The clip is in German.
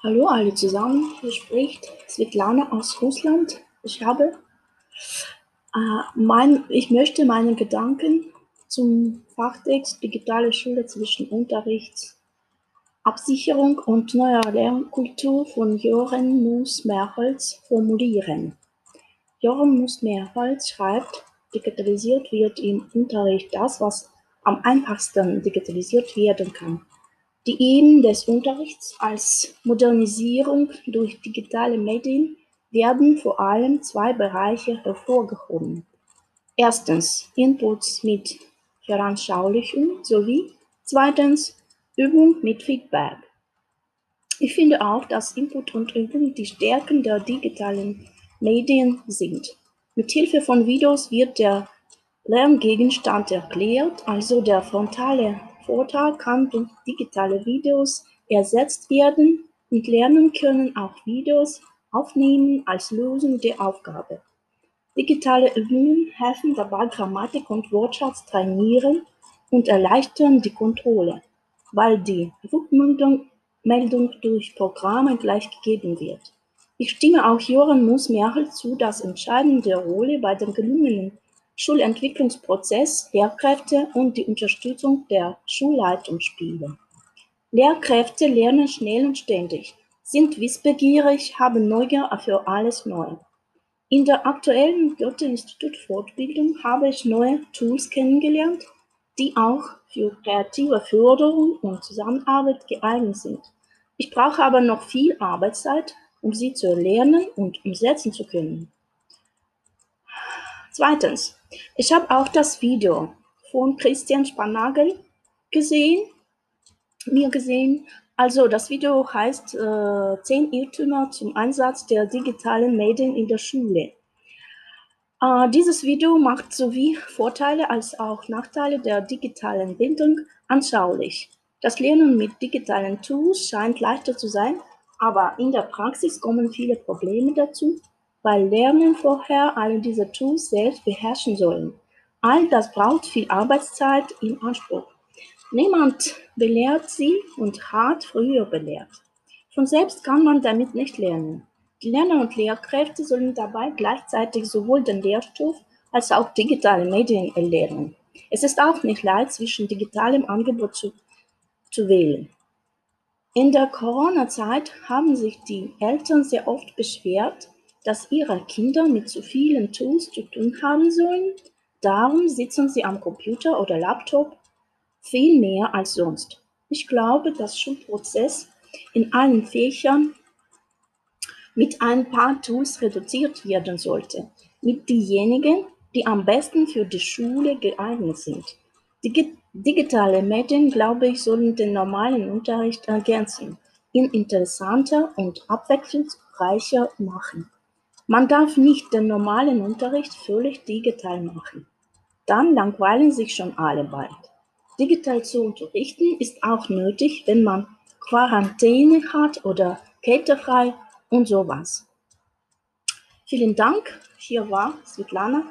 Hallo alle zusammen, hier spricht Svetlana aus Russland. Ich habe, äh, mein, ich möchte meine Gedanken zum Fachtext Digitale Schule zwischen Unterrichtsabsicherung und neuer Lernkultur von Joren Moos-Merholz formulieren. Joren Moos-Merholz schreibt, digitalisiert wird im Unterricht das, was am einfachsten digitalisiert werden kann. Die Ideen des Unterrichts als Modernisierung durch digitale Medien werden vor allem zwei Bereiche hervorgehoben. Erstens Inputs mit Veranschaulichung sowie zweitens Übung mit Feedback. Ich finde auch, dass Input und Übung die Stärken der digitalen Medien sind. Mit Hilfe von Videos wird der Lerngegenstand erklärt, also der frontale Vortrag kann durch digitale Videos ersetzt werden und Lernen können auch Videos aufnehmen als Lösung der Aufgabe. Digitale Übungen helfen dabei, Grammatik und Wortschatz trainieren und erleichtern die Kontrolle, weil die Rückmeldung Meldung durch Programme gleich gegeben wird. Ich stimme auch Joran Moos-Merkel zu, dass entscheidende Rolle bei dem gelungenen Schulentwicklungsprozess Lehrkräfte und die Unterstützung der Schulleitung spielen. Lehrkräfte lernen schnell und ständig, sind wissbegierig, haben Neugier für alles Neue. In der aktuellen Goethe-Institut-Fortbildung habe ich neue Tools kennengelernt, die auch für kreative Förderung und Zusammenarbeit geeignet sind. Ich brauche aber noch viel Arbeitszeit, um sie zu erlernen und umsetzen zu können. Zweitens, ich habe auch das Video von Christian Spannagel gesehen, mir gesehen. Also das Video heißt äh, 10 Irrtümer zum Einsatz der digitalen Medien in der Schule. Äh, dieses Video macht sowie Vorteile als auch Nachteile der digitalen Bildung anschaulich. Das Lernen mit digitalen Tools scheint leichter zu sein, aber in der Praxis kommen viele Probleme dazu, weil Lernen vorher alle diese Tools selbst beherrschen sollen. All das braucht viel Arbeitszeit in Anspruch. Niemand belehrt sie und hat früher belehrt. Von selbst kann man damit nicht lernen. Die Lerner und Lehrkräfte sollen dabei gleichzeitig sowohl den Lehrstoff als auch digitale Medien erlernen. Es ist auch nicht leicht, zwischen digitalem Angebot zu, zu wählen. In der Corona-Zeit haben sich die Eltern sehr oft beschwert, dass ihre Kinder mit zu vielen Tools zu tun haben sollen. Darum sitzen sie am Computer oder Laptop viel mehr als sonst. Ich glaube, dass Schulprozess in allen Fächern mit ein paar Tools reduziert werden sollte, mit diejenigen, die am besten für die Schule geeignet sind. Die digitale Medien, glaube ich, sollen den normalen Unterricht ergänzen, ihn interessanter und abwechslungsreicher machen. Man darf nicht den normalen Unterricht völlig digital machen. Dann langweilen sich schon alle bald. Digital zu unterrichten ist auch nötig, wenn man Quarantäne hat oder kältefrei und sowas. Vielen Dank. Hier war Svetlana.